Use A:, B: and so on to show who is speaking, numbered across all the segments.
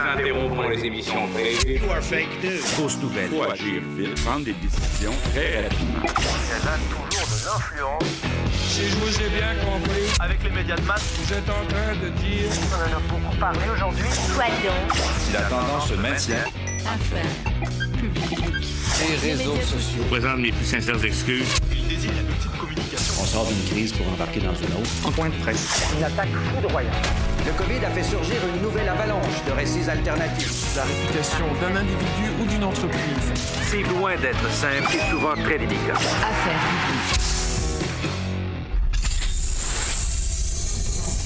A: interrompons les émissions prévues.
B: Fausse nouvelle. Faut agir vite, prendre des décisions très rapidement.
C: Elle a toujours de l'influence.
D: Si je vous ai bien compris,
C: Avec les médias de masse,
D: vous êtes en train de dire
C: on en a beaucoup parlé aujourd'hui.
E: Soyons
F: Si la tendance se maintient,
E: affaires publiques.
F: les réseaux sociaux.
B: Je présente mes plus sincères excuses.
C: Il désigne un outil de communication.
F: On sort d'une crise pour embarquer dans une autre.
B: En point de presse.
C: Une attaque foudroyante.
G: Le Covid a fait surgir une nouvelle avalanche de récits alternatifs.
H: La réputation d'un individu ou d'une entreprise.
C: C'est loin d'être simple et souvent très délicat.
E: Affaires publiques.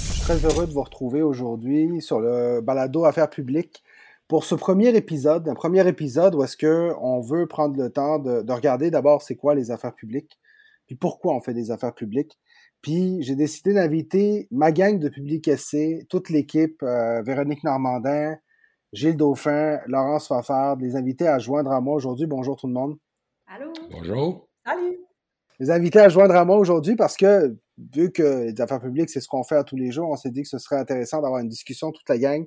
I: Je suis très heureux de vous retrouver aujourd'hui sur le balado Affaires publiques pour ce premier épisode, un premier épisode où est-ce que on veut prendre le temps de, de regarder d'abord c'est quoi les affaires publiques, puis pourquoi on fait des affaires publiques. Puis j'ai décidé d'inviter ma gang de Public SC, toute l'équipe, euh, Véronique Normandin, Gilles Dauphin, Laurence Fafard, les invités à joindre à moi aujourd'hui. Bonjour tout le monde.
J: Allô?
B: Bonjour.
J: Salut!
I: Les invités à joindre à moi aujourd'hui parce que vu que les affaires publiques, c'est ce qu'on fait à tous les jours, on s'est dit que ce serait intéressant d'avoir une discussion toute la gang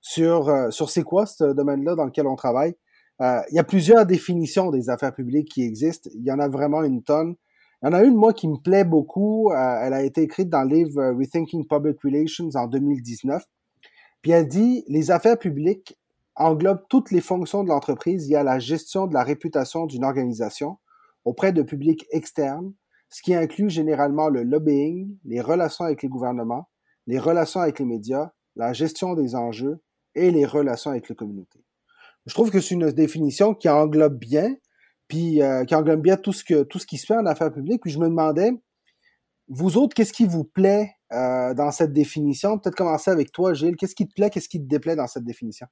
I: sur, euh, sur c'est quoi ce domaine-là dans lequel on travaille. Euh, il y a plusieurs définitions des affaires publiques qui existent. Il y en a vraiment une tonne. Il y en a une, moi, qui me plaît beaucoup. Euh, elle a été écrite dans le livre euh, Rethinking Public Relations en 2019. Puis elle dit, les affaires publiques englobent toutes les fonctions de l'entreprise. Y a la gestion de la réputation d'une organisation auprès de publics externes, ce qui inclut généralement le lobbying, les relations avec les gouvernements, les relations avec les médias, la gestion des enjeux et les relations avec les communautés. Je trouve que c'est une définition qui englobe bien, puis qui englobe bien tout ce qui se fait en affaires publiques. Puis je me demandais, vous autres, qu'est-ce qui vous plaît euh, dans cette définition? Peut-être commencer avec toi, Gilles. Qu'est-ce qui te plaît, qu'est-ce qui te déplaît dans cette définition?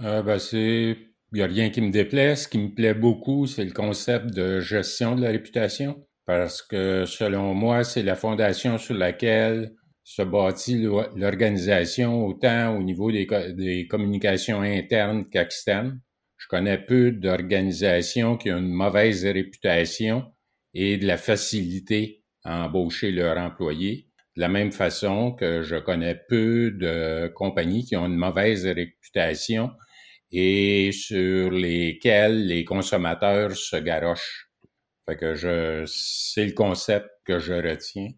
K: Euh, ben, c'est, il n'y a rien qui me déplaît. Ce qui me plaît beaucoup, c'est le concept de gestion de la réputation. Parce que, selon moi, c'est la fondation sur laquelle se bâtit l'o- l'organisation, autant au niveau des, des communications internes qu'externes. Je connais peu d'organisations qui ont une mauvaise réputation et de la facilité à embaucher leurs employés. De la même façon que je connais peu de compagnies qui ont une mauvaise réputation et sur lesquelles les consommateurs se garochent. Fait que je, c'est le concept que je retiens.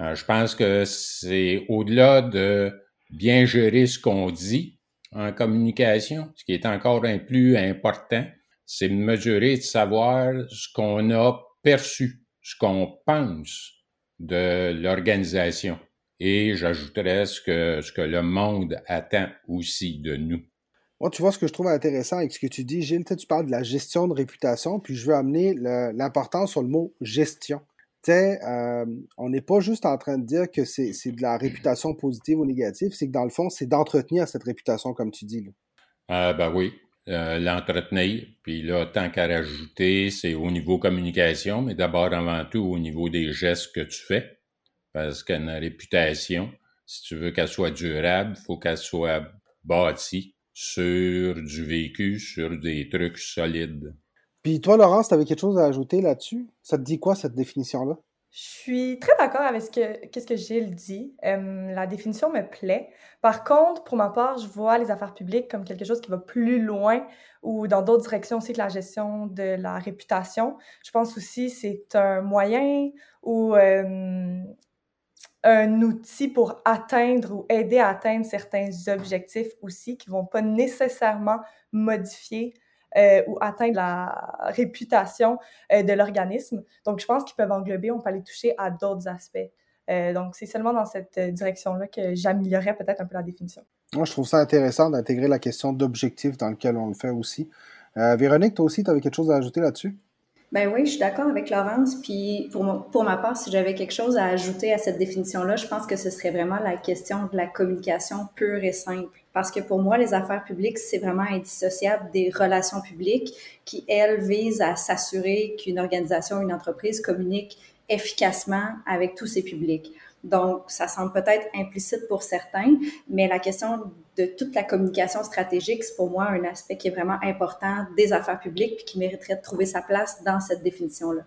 K: Euh, je pense que c'est au-delà de bien gérer ce qu'on dit en communication, ce qui est encore un plus important, c'est de mesurer, de savoir ce qu'on a perçu, ce qu'on pense de l'organisation. Et j'ajouterais ce que, ce que le monde attend aussi de nous.
I: Moi, tu vois, ce que je trouve intéressant avec ce que tu dis, Gilles, tu parles de la gestion de réputation, puis je veux amener l'importance sur le mot gestion. Euh, on n'est pas juste en train de dire que c'est de la réputation positive ou négative, c'est que dans le fond, c'est d'entretenir cette réputation, comme tu dis.
K: Ah ben oui, euh, l'entretenir. Puis là, tant qu'à rajouter, c'est au niveau communication, mais d'abord avant tout au niveau des gestes que tu fais. Parce qu'une réputation, si tu veux qu'elle soit durable, il faut qu'elle soit bâtie sur du vécu, sur des trucs solides.
I: Puis toi, Laurence, tu avais quelque chose à ajouter là-dessus? Ça te dit quoi, cette définition-là?
J: Je suis très d'accord avec ce que, qu'est-ce que Gilles dit. La définition me plaît. Par contre, pour ma part, je vois les affaires publiques comme quelque chose qui va plus loin ou dans d'autres directions aussi que la gestion de la réputation. Je pense aussi que c'est un moyen ou un outil pour atteindre ou aider à atteindre certains objectifs aussi qui vont pas nécessairement modifier euh, ou atteindre la réputation euh, de l'organisme. Donc, je pense qu'ils peuvent englober, on peut aller toucher à d'autres aspects. Euh, donc, c'est seulement dans cette euh, direction-là que j'améliorerais peut-être un peu la définition.
I: Moi, je trouve ça intéressant d'intégrer la question d'objectif dans lequel on le fait aussi. Véronique, toi aussi, tu avais quelque chose à ajouter là-dessus?
L: Ben oui, je suis d'accord avec Laurence. Puis pour, pour ma part, si j'avais quelque chose à ajouter à cette définition-là, je pense que ce serait vraiment la question de la communication pure et simple. Parce que pour moi, les affaires publiques, c'est vraiment indissociable des relations publiques qui, elles, visent à s'assurer qu'une organisation, une entreprise communique efficacement avec tous ses publics. Donc, ça semble peut-être implicite pour certains, mais la question de toute la communication stratégique, c'est pour moi un aspect qui est vraiment important des affaires publiques puis qui mériterait de trouver sa place dans cette définition-là.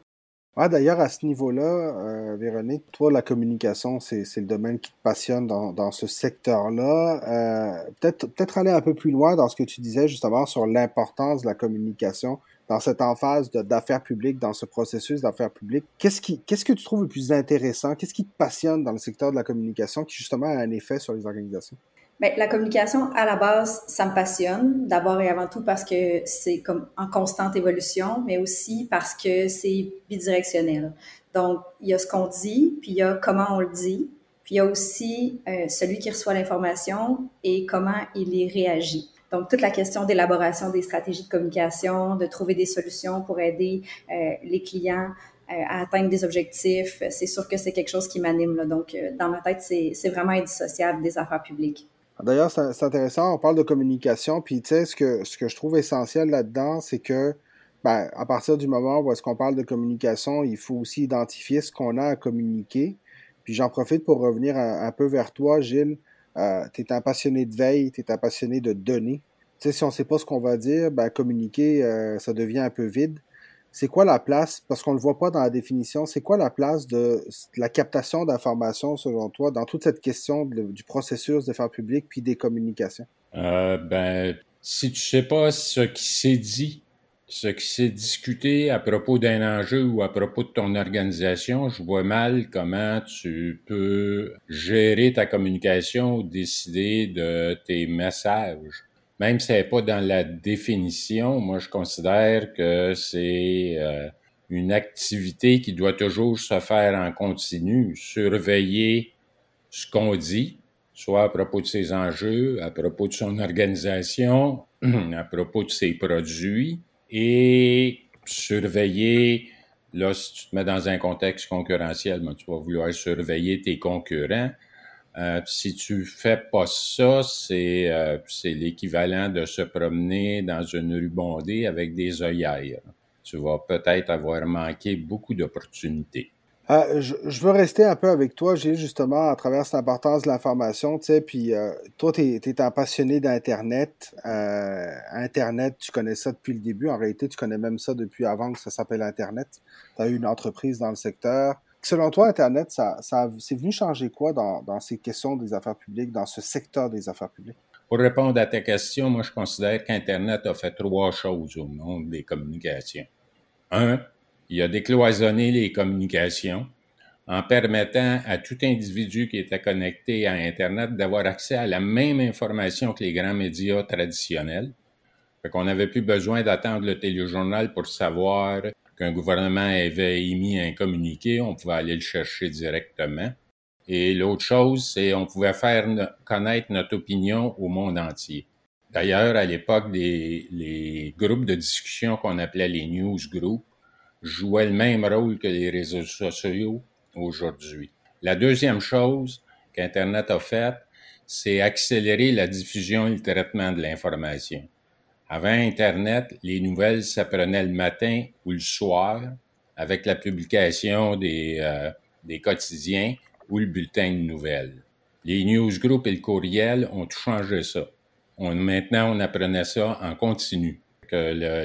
I: Ah, D'ailleurs, à ce niveau-là, euh, Véronique, toi, la communication, c'est le domaine qui te passionne dans, ce secteur-là. Euh, Peut-être peut aller un peu plus loin dans ce que tu disais justement sur l'importance de la communication dans cette emphase d'affaires publiques, dans ce processus d'affaires publiques. Qu'est-ce que tu trouves le plus intéressant? Qu'est-ce qui te passionne dans le secteur de la communication qui justement a un effet sur les organisations?
L: Bien, la communication, à la base, ça me passionne. D'abord et avant tout parce que c'est comme en constante évolution, mais aussi parce que c'est bidirectionnel. Donc, il y a ce qu'on dit, puis il y a comment on le dit, puis il y a aussi euh, celui qui reçoit l'information et comment il y réagit. Donc, toute la question d'élaboration des stratégies de communication, de trouver des solutions pour aider euh, les clients euh, à atteindre des objectifs, c'est sûr que c'est quelque chose qui m'anime. Donc, euh, dans ma tête, c'est vraiment indissociable des affaires publiques.
I: D'ailleurs, c'est intéressant, on parle de communication, puis tu sais, ce que, ce que je trouve essentiel là-dedans, c'est que ben, à partir du moment où est-ce qu'on parle de communication, il faut aussi identifier ce qu'on a à communiquer. Puis j'en profite pour revenir un, peu vers toi, Gilles. Euh, tu es un passionné de veille, tu es un passionné de données. Tu sais, si on ne sait pas ce qu'on va dire, ben, communiquer, euh, ça devient un peu vide c'est quoi la place, parce qu'on ne le voit pas dans la définition, c'est quoi la place de la captation d'informations selon toi dans toute cette question du processus de faire public puis des communications?
K: Euh, ben, si tu sais pas ce qui s'est dit, ce qui s'est discuté à propos d'un enjeu ou à propos de ton organisation, je vois mal comment tu peux gérer ta communication ou décider de tes messages. Même si ce n'est pas dans la définition, moi je considère que c'est euh, une activité qui doit toujours se faire en continu, surveiller ce qu'on dit, soit à propos de ses enjeux, à propos de son organisation, à propos de ses produits, et surveiller, là, si tu te mets dans un contexte concurrentiel, ben, tu vas vouloir surveiller tes concurrents, euh, si tu fais pas ça, c'est euh, l'équivalent de se promener dans une rue bondée avec des œillères. Tu vas peut-être avoir manqué beaucoup d'opportunités.
I: Euh, je, veux rester un peu avec toi, Gilles, justement, à travers cette importance de l'information, tu sais, puis euh, toi, tu es, un passionné d'Internet. Internet, tu connais ça depuis le début. En réalité, tu connais même ça depuis avant que ça s'appelle Internet. Tu as eu une entreprise dans le secteur. Selon toi, Internet, ça, ça c'est venu changer quoi dans, dans, ces questions des affaires publiques, dans ce secteur des affaires publiques?
K: Pour répondre à ta question, moi, je considère qu'Internet a fait trois choses au monde des communications. Un, il a décloisonné les communications en permettant à tout individu qui était connecté à Internet d'avoir accès à la même information que les grands médias traditionnels. Fait qu'on n'avait plus besoin d'attendre le téléjournal pour savoir qu'un gouvernement avait émis un communiqué, on pouvait aller le chercher directement. Et l'autre chose, c'est on pouvait faire connaître notre opinion au monde entier. D'ailleurs, à l'époque, les groupes de discussion qu'on appelait les newsgroups jouaient le même rôle que les réseaux sociaux aujourd'hui. La deuxième chose qu'Internet a faite, c'est accélérer la diffusion et le traitement de l'information. Avant Internet, les nouvelles s'apprenaient le matin ou le soir avec la publication des, euh, des quotidiens ou le bulletin de nouvelles. Les newsgroups et le courriel ont tout changé ça. On, maintenant, on apprenait ça en continu.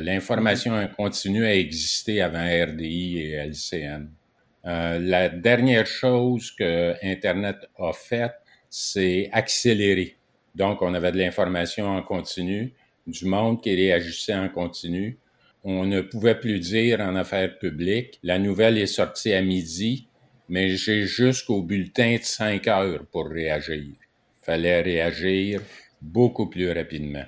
K: L'information en continu a existé avant RDI et LCN. Euh, la dernière chose que Internet a faite, c'est accélérer. Donc, on avait de l'information en continu du monde qui réagissait en continu. On ne pouvait plus dire en affaires publiques, la nouvelle est sortie à midi, mais j'ai jusqu'au bulletin de 5 heures pour réagir. Fallait réagir beaucoup plus rapidement.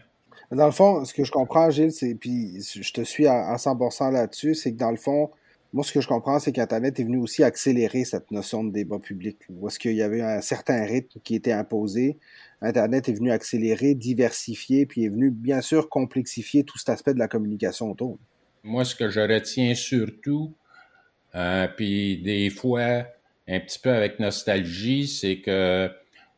I: Dans le fond, ce que je comprends, Gilles, c'est, puis je te suis à, 100% là-dessus, c'est que dans le fond, moi, ce que je comprends, c'est qu'Internet est venu aussi accélérer cette notion de débat public, où est-ce qu'il y avait un certain rythme qui était imposé, Internet est venu accélérer, diversifier, puis est venu bien sûr complexifier tout cet aspect de la communication autour.
K: Moi, ce que je retiens surtout, euh, puis des fois un petit peu avec nostalgie, c'est que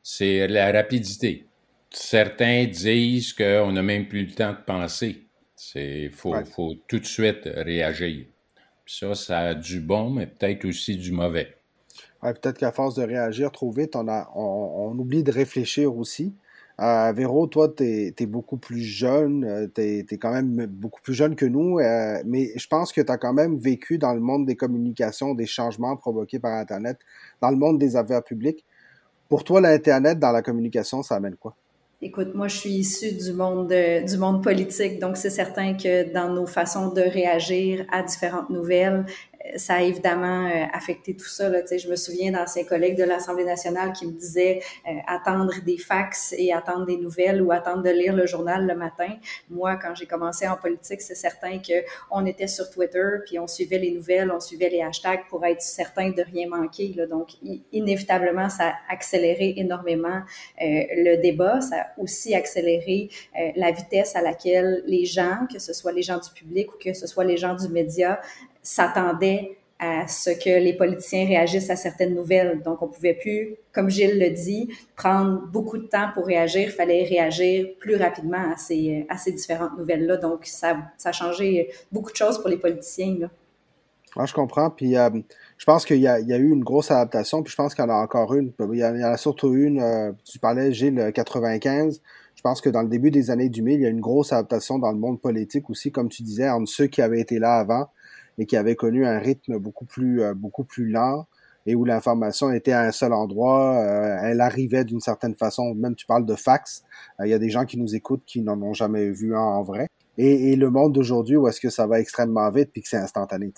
K: c'est la rapidité. Certains disent qu'on n'a même plus le temps de penser. Il faut, faut tout de suite réagir. Puis ça, ça a du bon, mais peut-être aussi du mauvais
I: peut-être qu'à force de réagir trop vite, on, a, on, oublie de réfléchir aussi. Euh, Véro, toi, tu es, beaucoup plus jeune, euh, tu es, quand même beaucoup plus jeune que nous, euh, mais je pense que tu as quand même vécu dans le monde des communications des changements provoqués par Internet, dans le monde des affaires publiques. Pour toi, l'Internet dans la communication, ça amène quoi?
L: Écoute, moi, je suis issue du monde du monde politique, donc c'est certain que dans nos façons de réagir à différentes nouvelles, ça a évidemment euh, affecté tout ça. Là. Je me souviens d'anciens collègues de l'Assemblée nationale qui me disaient euh, attendre des fax et attendre des nouvelles ou attendre de lire le journal le matin. Moi, quand j'ai commencé en politique, c'est certain que on était sur Twitter, puis on suivait les nouvelles, on suivait les hashtags pour être certain de rien manquer. Là. Donc, inévitablement, ça a accéléré énormément euh, le débat. Ça a aussi accéléré la vitesse à laquelle les gens, que ce soit les gens du public ou que ce soit les gens du média, s'attendait à ce que les politiciens réagissent à certaines nouvelles. Donc, on pouvait plus, comme Gilles le dit, prendre beaucoup de temps pour réagir. Il fallait réagir plus rapidement à ces, à ces différentes nouvelles-là. Donc, ça, ça a changé beaucoup de choses pour les politiciens. Là.
I: je comprends. Puis, euh, je pense qu'il y, y, a eu une grosse adaptation. Puis, je pense qu'il y en a encore une. Il y en a, surtout une. Euh, tu parlais, Gilles, 95. Je pense que dans le début des années 2000, il y a une grosse adaptation dans le monde politique aussi, comme tu disais, entre ceux qui avaient été là avant et qui avait connu un rythme beaucoup plus, euh, beaucoup plus lent et où l'information était à un seul endroit, euh, elle arrivait d'une certaine façon. Même tu parles de fax, euh, il y a des gens qui nous écoutent qui n'en ont jamais vu un en vrai. Et, le monde d'aujourd'hui où est-ce que ça va extrêmement vite puis que c'est instantané.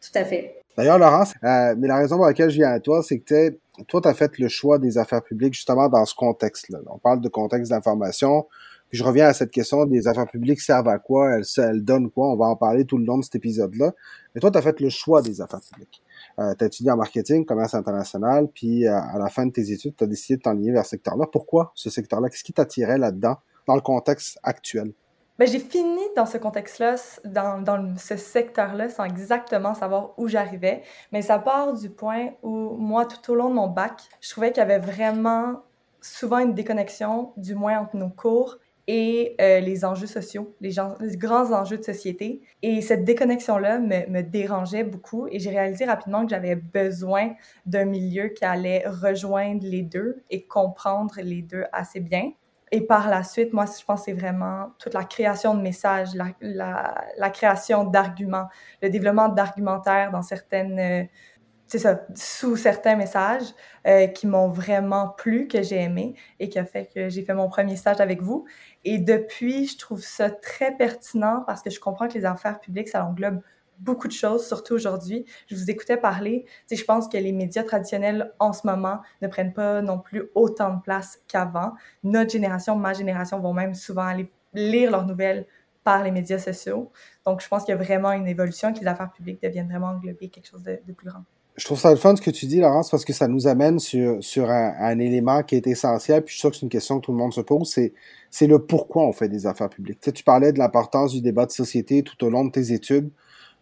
L: Tout à fait.
I: D'ailleurs, Laurence, mais la raison pour laquelle je viens à toi, c'est que toi, tu as fait le choix des affaires publiques justement dans ce contexte-là. On parle de contexte d'information je reviens à cette question des affaires publiques servent à quoi, elles, donnent quoi, on va en parler tout le long de cet épisode-là. Mais toi, tu as fait le choix des affaires publiques. Euh, tu as étudié en marketing, commerce international, puis euh, à la fin de tes études, tu as décidé de t'enligner vers ce secteur-là. Pourquoi ce secteur-là? Qu'est-ce qui t'attirait là-dedans, dans le contexte actuel?
J: Ben, j'ai fini dans ce contexte-là, dans, dans ce secteur-là, sans exactement savoir où j'arrivais. Mais ça part du point où, moi, tout au long de mon bac, je trouvais qu'il y avait vraiment souvent une déconnexion, du moins entre nos cours et euh, les enjeux sociaux, les, grands enjeux de société. Et cette déconnexion-là me, dérangeait beaucoup et j'ai réalisé rapidement que j'avais besoin d'un milieu qui allait rejoindre les deux et comprendre les deux assez bien. Et par la suite, moi, je pense que c'est vraiment toute la création de messages, la, la, création d'arguments, le développement d'argumentaires dans certaines... Euh, c'est ça, sous certains messages euh, qui m'ont vraiment plu, que j'ai aimé et qui a fait que j'ai fait mon premier stage avec vous. Et depuis, je trouve ça très pertinent parce que je comprends que les affaires publiques, ça englobe beaucoup de choses, surtout aujourd'hui. Je vous écoutais parler. Tu sais, je pense que les médias traditionnels en ce moment ne prennent pas non plus autant de place qu'avant. Notre génération, ma génération vont même souvent aller lire leurs nouvelles par les médias sociaux. Donc, je pense qu'il y a vraiment une évolution, que les affaires publiques deviennent vraiment englober quelque chose de plus grand
I: je trouve ça le fun ce que tu dis, Laurence, parce que ça nous amène sur, sur un, élément qui est essentiel, puis je suis sûr que c'est une question que tout le monde se pose, c'est, c'est le pourquoi on fait des affaires publiques. Tu, sais, tu parlais de l'importance du débat de société tout au long de tes études,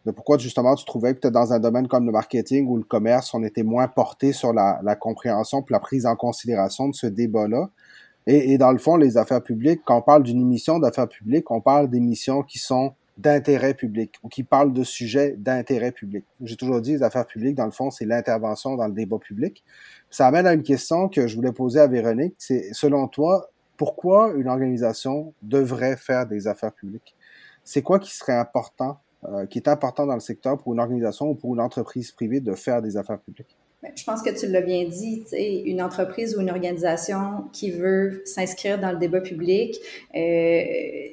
I: de pourquoi justement tu trouvais que dans un domaine comme le marketing ou le commerce, on était moins porté sur la, la compréhension puis la prise en considération de ce débat-là. Et, et dans le fond, les affaires publiques, quand on parle d'une émission d'affaires publiques, on parle d'émissions qui sont d'intérêt public ou qui parle de sujets d'intérêt public. J'ai toujours dit, les affaires publiques, dans le fond, c'est l'intervention dans le débat public. Ça amène à une question que je voulais poser à Véronique. C'est, selon toi, pourquoi une organisation devrait faire des affaires publiques? C'est quoi qui serait important, euh, qui est important dans le secteur pour une organisation ou pour une entreprise privée de faire des affaires publiques?
L: Je pense que tu l'as bien dit, une entreprise ou une organisation qui veut s'inscrire dans le débat public, euh,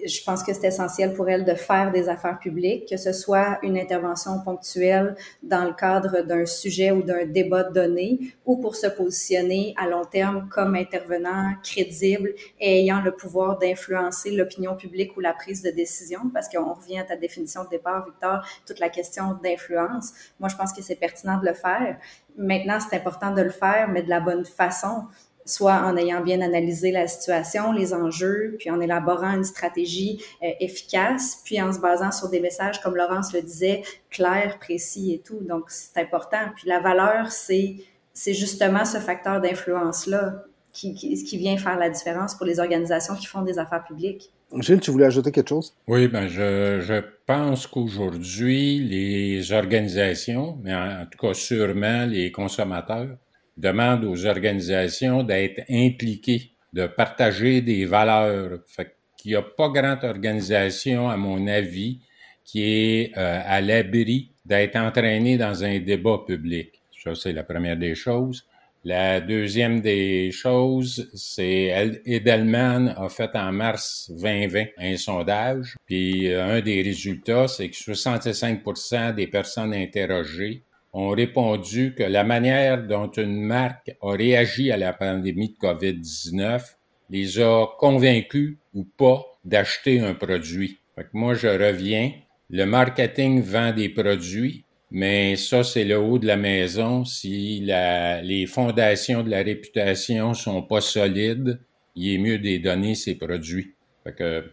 L: je pense que c'est essentiel pour elle de faire des affaires publiques, que ce soit une intervention ponctuelle dans le cadre d'un sujet ou d'un débat donné, ou pour se positionner à long terme comme intervenant crédible et ayant le pouvoir d'influencer l'opinion publique ou la prise de décision, parce qu'on revient à ta définition de départ, Victor, toute la question d'influence. Moi, je pense que c'est pertinent de le faire. Maintenant, c'est important de le faire, mais de la bonne façon, soit en ayant bien analysé la situation, les enjeux, puis en élaborant une stratégie euh, efficace, puis en se basant sur des messages, comme Laurence le disait, clairs, précis et tout. Donc, c'est important. Puis la valeur, c'est c'est justement ce facteur d'influence-là qui, qui, qui, vient faire la différence pour les organisations qui font des affaires publiques.
I: Gilles, tu voulais ajouter quelque chose?
K: Oui, ben je, je pense qu'aujourd'hui, les organisations, mais en, tout cas sûrement les consommateurs, demandent aux organisations d'être impliqués de partager des valeurs. Fait qu'il n'y a pas grande organisation, à mon avis, qui est euh, à l'abri d'être entraînée dans un débat public. Ça, c'est la première des choses. La deuxième des choses, c'est Edelman a fait en mars 2020 un sondage, puis euh, un des résultats, c'est que 65% des personnes interrogées ont répondu que la manière dont une marque a réagi à la pandémie de COVID-19 les a convaincus ou pas d'acheter un produit. Fait que moi, je reviens. Le marketing vend des produits, mais ça, c'est le haut de la maison. Si la, les fondations de la réputation sont pas solides, il est mieux de donner ces produits. Fait que,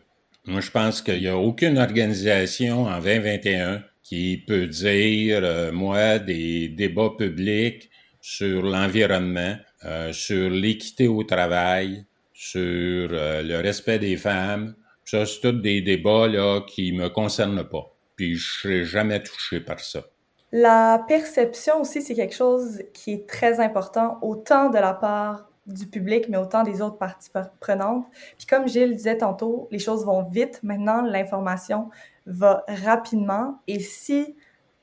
K: moi, je pense qu'il n'y a aucune organisation en 2021 qui peut dire, euh, moi, des débats publics sur l'environnement, euh, sur l'équité au travail, sur euh, le respect des femmes. Ça, c'est tous des débats là, qui me concernent pas. Puis je serai jamais touché par ça.
J: La perception aussi, c'est quelque chose qui est très important, autant de la part du public, mais autant des autres parties prenantes. Puis comme Gilles disait tantôt, les choses vont vite. Maintenant, l'information va rapidement. Et si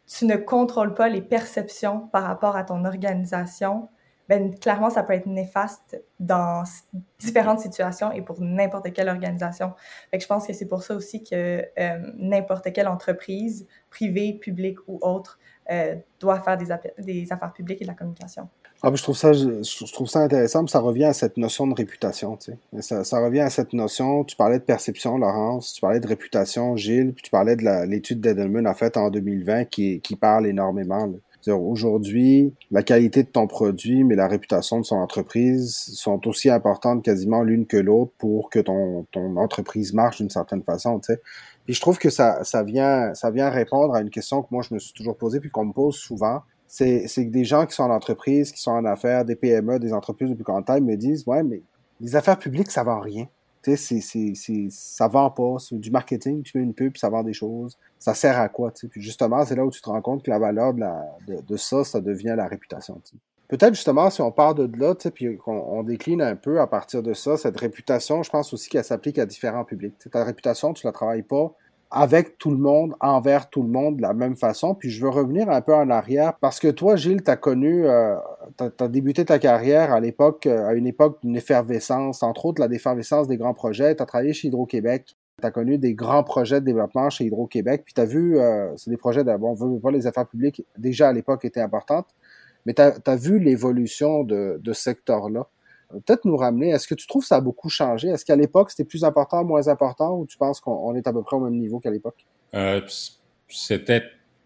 J: tu ne contrôles pas les perceptions par rapport à ton organisation, ben, clairement, ça peut être néfaste dans différentes situations et pour n'importe quelle organisation. Fait que je pense que c'est pour ça aussi que euh, n'importe quelle entreprise, privée, publique ou autre, euh, doit faire des, affaires publiques et de la communication.
I: Ah, je, trouve ça, je, trouve ça intéressant, ça revient à cette notion de réputation. Tu ça, revient à cette notion, tu parlais de perception, Laurence, tu parlais de réputation, Gilles, puis tu parlais de l'étude d'Edelman en fait en 2020 qui, parle énormément. Aujourd'hui, la qualité de ton produit, mais la réputation de son entreprise sont aussi importantes quasiment l'une que l'autre pour que ton, entreprise marche d'une certaine façon. Puis je trouve que ça, ça, vient, ça vient répondre à une question que moi je me suis toujours posée puis qu'on me pose souvent. C'est, que des gens qui sont en entreprise, qui sont en affaires, des PME, des entreprises de plus grande taille me disent Ouais, mais les affaires publiques, ça vend rien. Tu sais, c'est, ça vend pas. C'est du marketing, tu mets une pub, ça vend des choses. Ça sert à quoi? Tu sais? Puis justement, c'est là où tu te rends compte que la valeur de, la, de, ça, ça devient la réputation. Tu sais. Peut-être justement, si on part de là, tu sais, puis qu'on on décline un peu à partir de ça, cette réputation, je pense aussi qu'elle s'applique à différents publics. Tu sais, ta réputation, tu la travailles pas avec tout le monde, envers tout le monde de la même façon. Puis je veux revenir un peu en arrière parce que toi, Gilles, tu as connu, euh, tu as, débuté ta carrière à l'époque, euh, à une époque d'une effervescence, entre autres la défervescence des grands projets. Tu as travaillé chez Hydro-Québec. Tu as connu des grands projets de développement chez Hydro-Québec. Puis tu as vu, euh, c'est des projets, de, bon, veut pas les affaires publiques, déjà à l'époque étaient importantes. Mais tu as, vu l'évolution de, de ce secteur-là peut-être nous ramener. Est-ce que tu trouves que ça a beaucoup changé? Est-ce qu'à l'époque, c'était plus important, moins important, ou tu penses qu'on est à peu près au même niveau qu'à l'époque?
K: Euh, c'était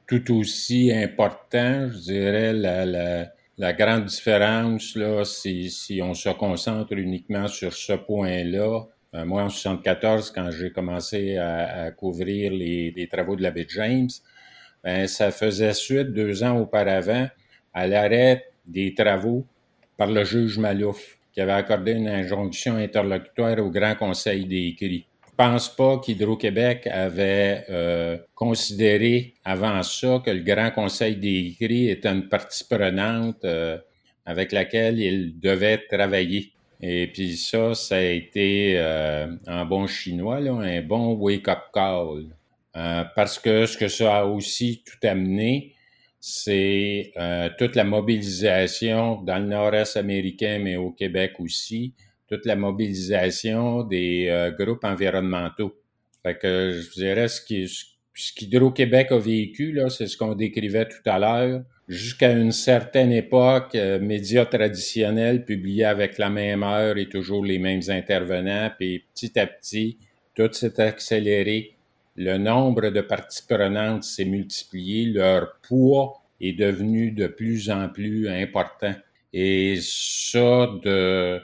K: tout aussi important, je dirais, la, grande différence, là, si, on se concentre uniquement sur ce point-là. Euh, moi, en 74, quand j'ai commencé à, couvrir les, travaux de la baie James, ben, ça faisait suite deux ans auparavant à l'arrêt des travaux par le juge Malouf qui avait accordé une injonction interlocutoire au Grand Conseil des cris. Je pense pas qu'Hydro-Québec avait euh, considéré avant ça que le Grand Conseil des cris était une partie prenante euh, avec laquelle il devait travailler. Et puis ça, ça a été euh, en bon chinois, un bon wake-up call. Euh, parce que ce que ça a aussi tout amené, c'est euh, toute la mobilisation dans le nord-est américain, mais au Québec aussi, toute la mobilisation des euh, groupes environnementaux. Fait que je vous dirais ce qui ce qu'Hydro-Québec a vécu, là, c'est ce qu'on décrivait tout à l'heure. Jusqu'à une certaine époque, euh, médias traditionnels publiaient avec la même heure et toujours les mêmes intervenants, puis petit à petit, tout s'est accéléré le nombre de parties prenantes s'est multiplié, leur poids est devenu de plus en plus important. Et ça, de,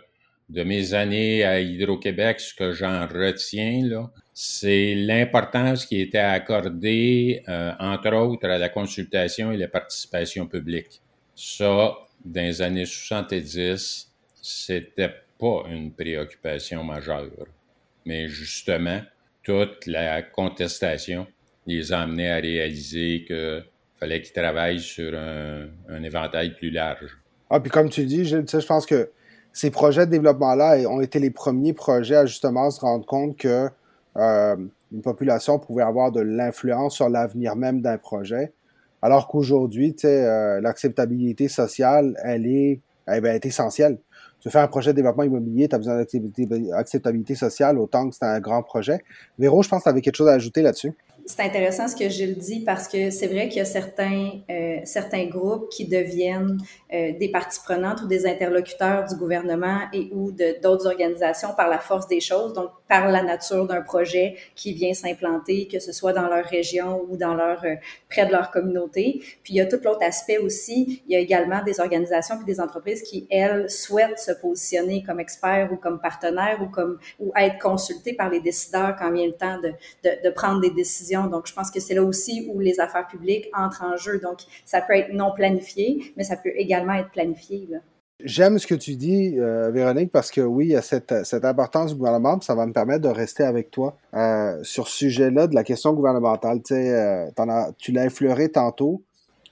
K: mes années à Hydro-Québec, ce que j'en retiens, là, c'est l'importance qui était accordée, euh, entre autres, à la consultation et la participation publique. Ça, dans les années 70, c'était pas une préoccupation majeure. Mais justement, toute la contestation les a amenés à réaliser qu'il fallait qu'ils travaillent sur un, éventail plus large.
I: Ah, puis comme tu dis, je, je pense que ces projets de développement-là ont été les premiers projets à justement se rendre compte que euh, une population pouvait avoir de l'influence sur l'avenir même d'un projet. Alors qu'aujourd'hui, euh, l'acceptabilité sociale, elle est, elle est essentielle. Tu fais un projet de développement immobilier, tu as besoin d'acceptabilité sociale autant que c'est un grand projet. Véro, je pense que tu avais quelque chose à ajouter là-dessus
L: c'est intéressant ce que Gilles dit parce que c'est vrai qu'il y a certains, euh, certains groupes qui deviennent euh, des parties prenantes ou des interlocuteurs du gouvernement et ou d'autres organisations par la force des choses, par la nature d'un projet qui vient s'implanter, que ce soit dans leur région ou dans leur euh, près de leur communauté. Puis il y a tout l'autre aspect aussi. Il y a également des organisations puis des entreprises qui elles souhaitent se positionner comme experts ou comme partenaires ou comme ou être consultés par les décideurs quand vient le temps de, de, de prendre des décisions donc, je pense que c'est là aussi où les affaires publiques entrent en jeu. Donc, ça peut être non planifié, mais ça peut également être planifié.
I: J'aime ce que tu dis, euh, Véronique, parce que oui, il y a cette, importance du gouvernement, ça va me permettre de rester avec toi euh, sur ce sujet-là de la question gouvernementale. Tu euh, l'as effleuré tantôt.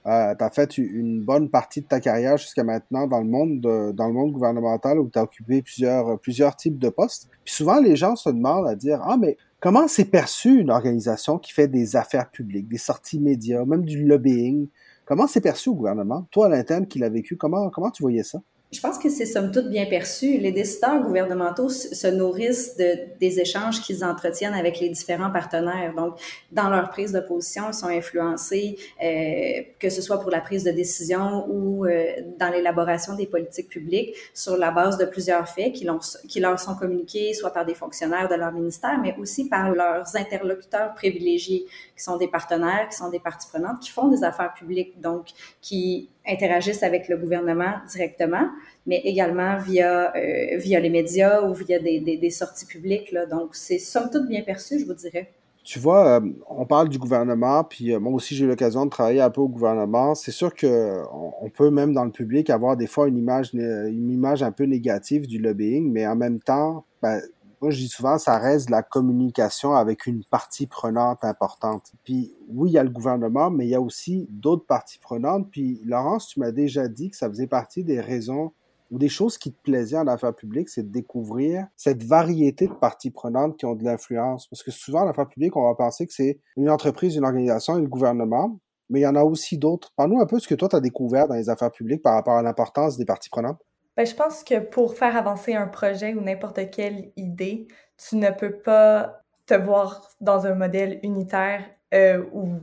I: Tu as fait une bonne partie de ta carrière jusqu'à maintenant dans le monde dans le monde gouvernemental où tu as occupé plusieurs plusieurs types de postes. Puis souvent les gens se demandent à dire "Ah mais Comment c'est perçu une organisation qui fait des affaires publiques, des sorties médias, même du lobbying? Comment c'est perçu au gouvernement? Toi, à l'interne qui l'a vécu, comment, comment tu voyais ça?
L: Je pense que c'est somme toute bien perçu. Les décideurs gouvernementaux se nourrissent de, des échanges qu'ils entretiennent avec les différents partenaires. Donc, dans leur prise de position, ils sont influencés, euh, que ce soit pour la prise de décision ou euh, dans l'élaboration des politiques publiques, sur la base de plusieurs faits qui, qui leur sont communiqués, soit par des fonctionnaires de leur ministère, mais aussi par leurs interlocuteurs privilégiés, qui sont des partenaires, qui sont des parties prenantes, qui font des affaires publiques, donc qui interagissent avec le gouvernement directement, mais également via, euh, via les médias ou via des, des, sorties publiques. Là. Donc, c'est somme toute bien perçu, je vous dirais.
I: Tu vois, euh, on parle du gouvernement, puis euh, moi aussi j'ai eu l'occasion de travailler un peu au gouvernement. C'est sûr que on, peut même dans le public avoir des fois une image, une image un peu négative du lobbying, mais en même temps, ben, moi, je dis souvent, ça reste la communication avec une partie prenante importante. Puis oui, il y a le gouvernement, mais il y a aussi d'autres parties prenantes. Puis Laurence, tu m'as déjà dit que ça faisait partie des raisons ou des choses qui te plaisaient en affaires publiques, c'est de découvrir cette variété de parties prenantes qui ont de l'influence. Parce que souvent, en affaires publiques, on va penser que c'est une entreprise, une organisation et le gouvernement, mais il y en a aussi d'autres. Parle-nous un peu de ce que toi, tu as découvert dans les affaires publiques par rapport à l'importance des parties prenantes.
J: Ben, je pense que pour faire avancer un projet ou n'importe quelle idée, tu ne peux pas te voir dans un modèle unitaire euh, ou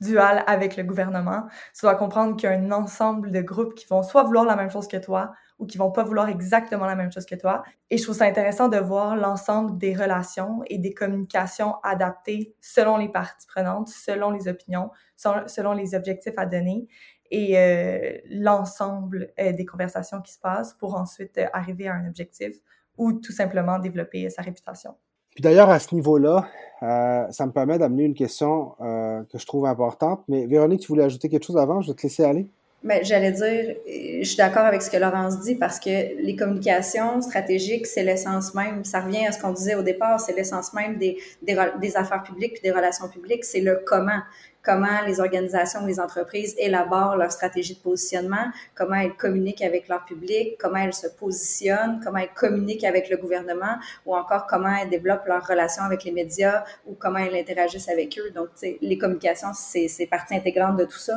J: dual avec le gouvernement. Tu dois comprendre qu'il y a un ensemble de groupes qui vont soit vouloir la même chose que toi ou qui vont pas vouloir exactement la même chose que toi. Et je trouve ça intéressant de voir l'ensemble des relations et des communications adaptées selon les parties prenantes, selon les opinions, selon les objectifs à donner et euh, l'ensemble euh, des conversations qui se passent pour ensuite euh, arriver à un objectif ou tout simplement développer sa réputation.
I: Puis d'ailleurs, à ce niveau-là, ça me permet d'amener une question que je trouve importante. Mais Véronique, tu voulais ajouter quelque chose avant? Je vais te laisser aller.
L: Mais j'allais dire, je suis d'accord avec ce que Laurence dit parce que les communications stratégiques, c'est l'essence même. Ça revient à ce qu'on disait au départ, c'est l'essence même des, des, affaires publiques puis des relations publiques. C'est le comment comment les organisations ou les entreprises élaborent leur stratégie de positionnement, comment elles communiquent avec leur public, comment elles se positionnent, comment elles communiquent avec le gouvernement ou encore comment elles développent leurs relations avec les médias ou comment elles interagissent avec eux. Donc, les communications, c'est partie intégrante de tout ça.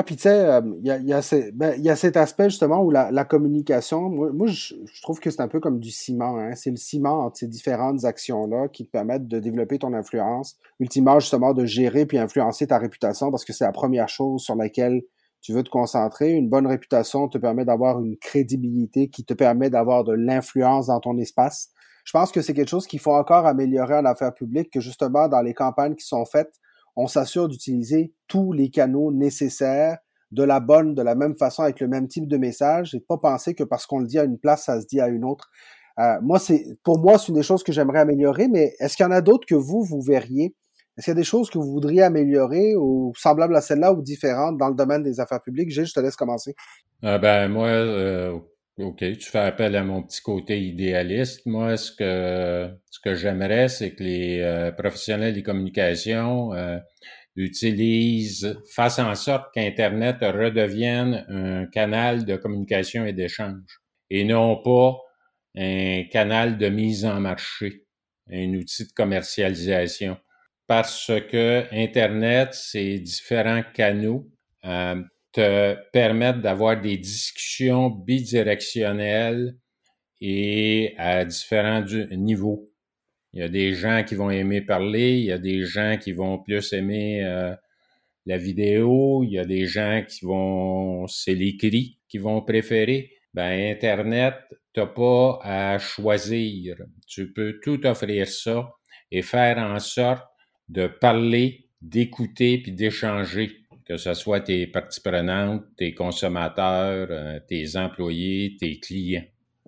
I: Ah, puis tu sais, il euh, y, a, y, a ben, y, a, cet aspect justement où la, la communication, moi, moi je, je, trouve que c'est un peu comme du ciment. Hein? C'est le ciment entre ces différentes actions-là qui te permettent de développer ton influence, ultimement justement de gérer puis influencer ta réputation parce que c'est la première chose sur laquelle tu veux te concentrer. Une bonne réputation te permet d'avoir une crédibilité qui te permet d'avoir de l'influence dans ton espace. Je pense que c'est quelque chose qu'il faut encore améliorer en affaires publiques, que justement dans les campagnes qui sont faites, on s'assure d'utiliser tous les canaux nécessaires de la bonne, de la même façon, avec le même type de message, et pas penser que parce qu'on le dit à une place, ça se dit à une autre. Euh, moi, c'est pour moi, c'est une des choses que j'aimerais améliorer, mais est-ce qu'il y en a d'autres que vous, vous verriez? Est-ce qu'il y a des choses que vous voudriez améliorer ou semblables à celle-là ou différentes dans le domaine des affaires publiques? Gilles, je te laisse commencer.
K: Euh, ben, moi, euh, OK, tu fais appel à mon petit côté idéaliste. Moi, ce que ce que j'aimerais, c'est que les euh, professionnels des communications euh, utilisent, fassent en sorte qu'Internet redevienne un canal de communication et d'échange. et non pas un canal de mise en marché, un outil de commercialisation. Parce que Internet, ces différents canaux euh, te permettent d'avoir des discussions bidirectionnelles et à différents niveaux. Il y a des gens qui vont aimer parler, il y a des gens qui vont plus aimer euh, la vidéo, il y a des gens qui vont, c'est l'écrit, qui vont préférer. Ben, Internet, t'as pas à choisir. Tu peux tout offrir ça et faire en sorte de parler, d'écouter puis d'échanger, que ce soit tes parties prenantes, tes consommateurs, euh, tes employés, tes clients.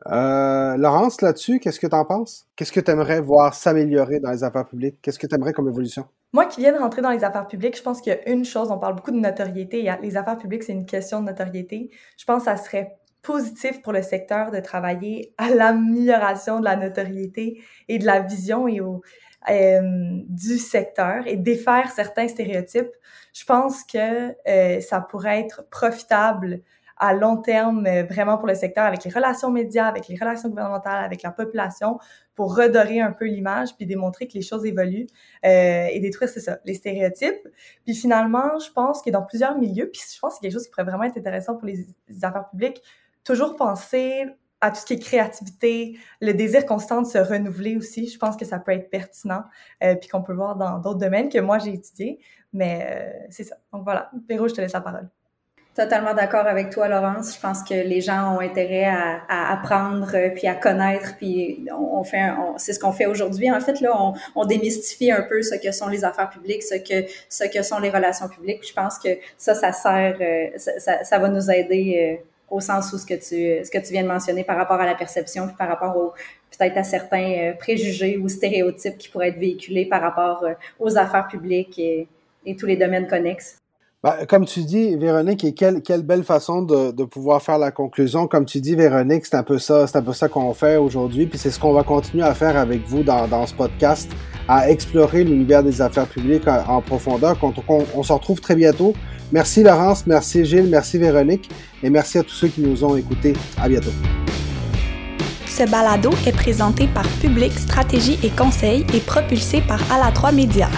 I: Euh, Laurence, là-dessus, qu'est-ce que tu en penses? Qu'est-ce que tu aimerais voir s'améliorer dans les affaires publiques? Qu'est-ce que tu aimerais comme évolution?
J: Moi qui viens de rentrer dans les affaires publiques, je pense qu'il y a une chose, on parle beaucoup de notoriété. Les affaires publiques, c'est une question de notoriété. Je pense que ça serait positif pour le secteur de travailler à l'amélioration de la notoriété et de la vision et au, euh, du secteur et défaire certains stéréotypes. Je pense que euh, ça pourrait être profitable à long terme euh, vraiment pour le secteur avec les relations médias, avec les relations gouvernementales, avec la population pour redorer un peu l'image puis démontrer que les choses évoluent et détruire, c'est ça, les stéréotypes. Puis finalement, je pense que dans plusieurs milieux, puis je pense que c'est quelque chose qui pourrait vraiment être intéressant pour les, affaires publiques, toujours penser à tout ce qui est créativité, le désir constant de se renouveler aussi. Je pense que ça peut être pertinent, euh, puis qu'on peut voir dans d'autres domaines que moi j'ai étudiés. Mais euh, c'est ça. Donc voilà, Péro, je te laisse la parole.
L: Totalement d'accord avec toi, Laurence. Je pense que les gens ont intérêt à, apprendre euh, puis à connaître. Puis on, fait, c'est ce qu'on fait aujourd'hui. En fait, là, on, on, démystifie un peu ce que sont les affaires publiques, ce que ce que sont les relations publiques. je pense que ça, ça sert, euh, ça, ça, va nous aider au sens où ce que tu ce que tu viens de mentionner par rapport à la perception, puis par rapport au peut-être à certains préjugés ou stéréotypes qui pourraient être véhiculés par rapport aux affaires publiques et, tous les domaines connexes.
I: Ben, comme tu dis, Véronique, et quelle, quelle belle façon de, de pouvoir faire la conclusion. Comme tu dis, Véronique, c'est un peu ça, c'est un peu ça qu'on fait aujourd'hui, puis c'est ce qu'on va continuer à faire avec vous dans, dans ce podcast, à explorer l'univers des affaires publiques en, profondeur. On, on, on se retrouve très bientôt. Merci Laurence, merci Gilles, merci Véronique, et merci à tous ceux qui nous ont écoutés. À bientôt.
M: Ce balado est présenté par Public Stratégie et Conseil et propulsé par ALA3 Média.